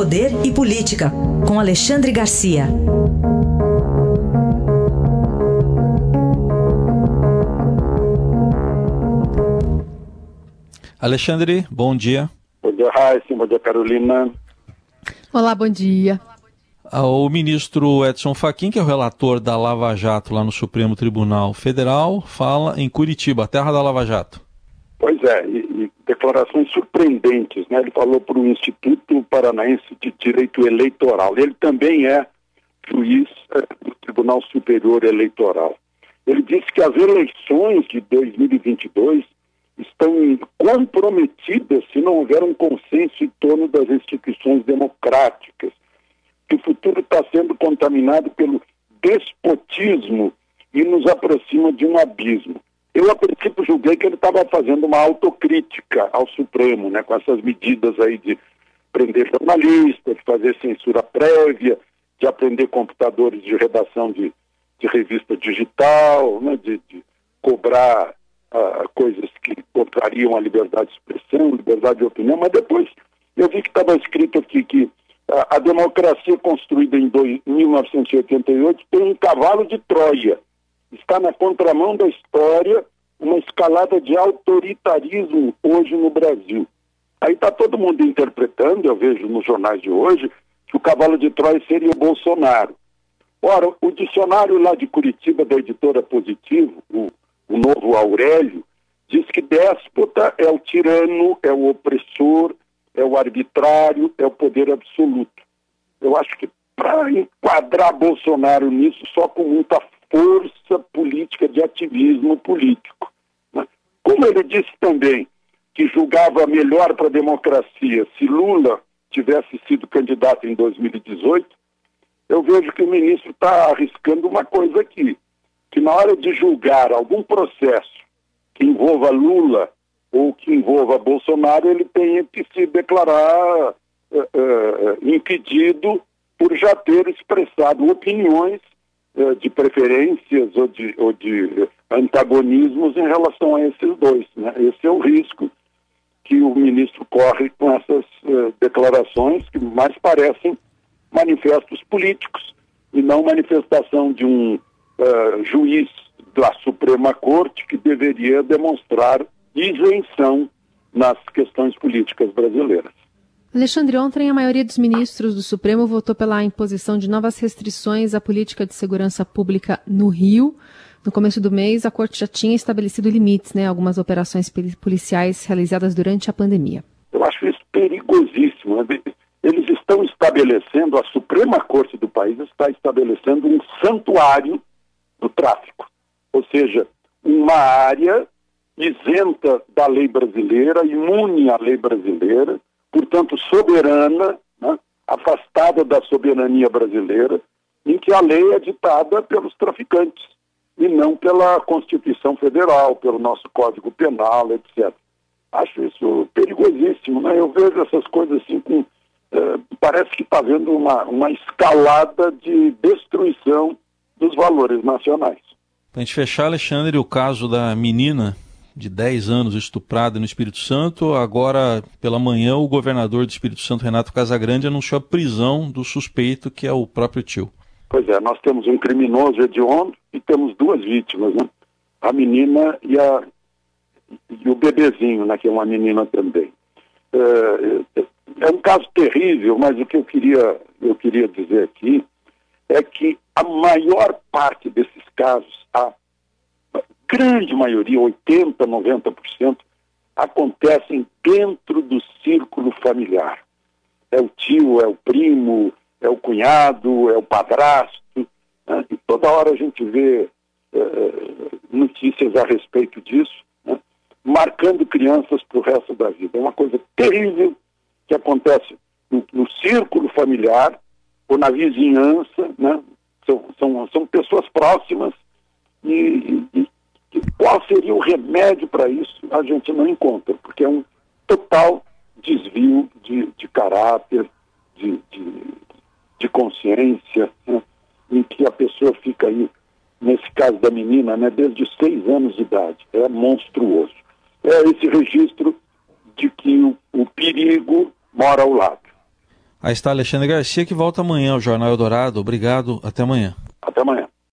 Poder e Política, com Alexandre Garcia. Alexandre, bom dia. Bom dia, Raíssa. Bom dia, Carolina. Olá, bom dia. Ah, o ministro Edson Fachin, que é o relator da Lava Jato lá no Supremo Tribunal Federal, fala em Curitiba, terra da Lava Jato. Pois é, e, e declarações surpreendentes, né? Ele falou para o Instituto Paranaense de Direito Eleitoral. Ele também é juiz é, do Tribunal Superior Eleitoral. Ele disse que as eleições de 2022 estão comprometidas se não houver um consenso em torno das instituições democráticas, que o futuro está sendo contaminado pelo despotismo e nos aproxima de um abismo. Eu, a princípio, julguei que ele estava fazendo uma autocrítica ao Supremo, né, com essas medidas aí de prender jornalistas, de fazer censura prévia, de aprender computadores de redação de, de revista digital, né, de, de cobrar uh, coisas que contrariam a liberdade de expressão, liberdade de opinião, mas depois eu vi que estava escrito aqui que uh, a democracia construída em, dois, 1988 tem um cavalo de Troia. Está na contramão da história uma escalada de autoritarismo hoje no Brasil. Aí está todo mundo interpretando, eu vejo nos jornais de hoje, que o cavalo de Troia seria o Bolsonaro. Ora, o dicionário lá de Curitiba, da editora Positivo, o o novo Aurélio, diz que déspota é o tirano, é o opressor, é o arbitrário, é o poder absoluto. Eu acho que para enquadrar Bolsonaro nisso, só com muita força política de ativismo político. Né? Como ele disse também que julgava melhor para a democracia se Lula tivesse sido candidato em 2018, eu vejo que o ministro está arriscando uma coisa aqui que na hora de julgar algum processo que envolva Lula ou que envolva Bolsonaro, ele tenha que se declarar uh, uh, impedido por já ter expressado opiniões de preferências ou de, ou de antagonismos em relação a esses dois. Né? Esse é o risco que o ministro corre com essas declarações que mais parecem manifestos políticos e não manifestação de um uh, juiz da Suprema Corte que deveria demonstrar isenção nas questões políticas brasileiras. Alexandre, ontem a maioria dos ministros do Supremo votou pela imposição de novas restrições à política de segurança pública no Rio. No começo do mês, a Corte já tinha estabelecido limites né, algumas operações policiais realizadas durante a pandemia. Eu acho isso perigosíssimo. Né? Eles estão estabelecendo, a Suprema Corte do país está estabelecendo um santuário do tráfico. Ou seja, uma área isenta da lei brasileira, imune à lei brasileira, portanto soberana, né, afastada da soberania brasileira, em que a lei é ditada pelos traficantes e não pela Constituição Federal, pelo nosso Código Penal, etc. Acho isso perigosíssimo, né? Eu vejo essas coisas assim com. Eh, parece que está havendo uma, uma escalada de destruição dos valores nacionais. Para a gente fechar, Alexandre, o caso da menina de 10 anos estuprada no Espírito Santo, agora pela manhã o governador do Espírito Santo, Renato Casagrande, anunciou a prisão do suspeito, que é o próprio tio. Pois é, nós temos um criminoso hediondo e temos duas vítimas, né? A menina e, a, e o bebezinho, né, que é uma menina também. É, é um caso terrível, mas o que eu queria, eu queria dizer aqui é que a maior parte desses casos, a grande maioria, 80%, 90%, acontecem dentro do círculo familiar. É o tio, é o primo, é o cunhado, é o padrasto. Né? E toda hora a gente vê uh, notícias a respeito disso, né? marcando crianças para o resto da vida. É uma coisa terrível que acontece no, no círculo familiar ou na vizinhança, né? São, são, são pessoas próximas e, seria o remédio para isso a gente não encontra, porque é um total desvio de, de caráter, de, de, de consciência, né? em que a pessoa fica aí, nesse caso da menina, né, desde seis anos de idade. É monstruoso. É esse registro de que o, o perigo mora ao lado. Aí está Alexandre Garcia, que volta amanhã ao Jornal Eldorado. Obrigado, até amanhã. Até amanhã.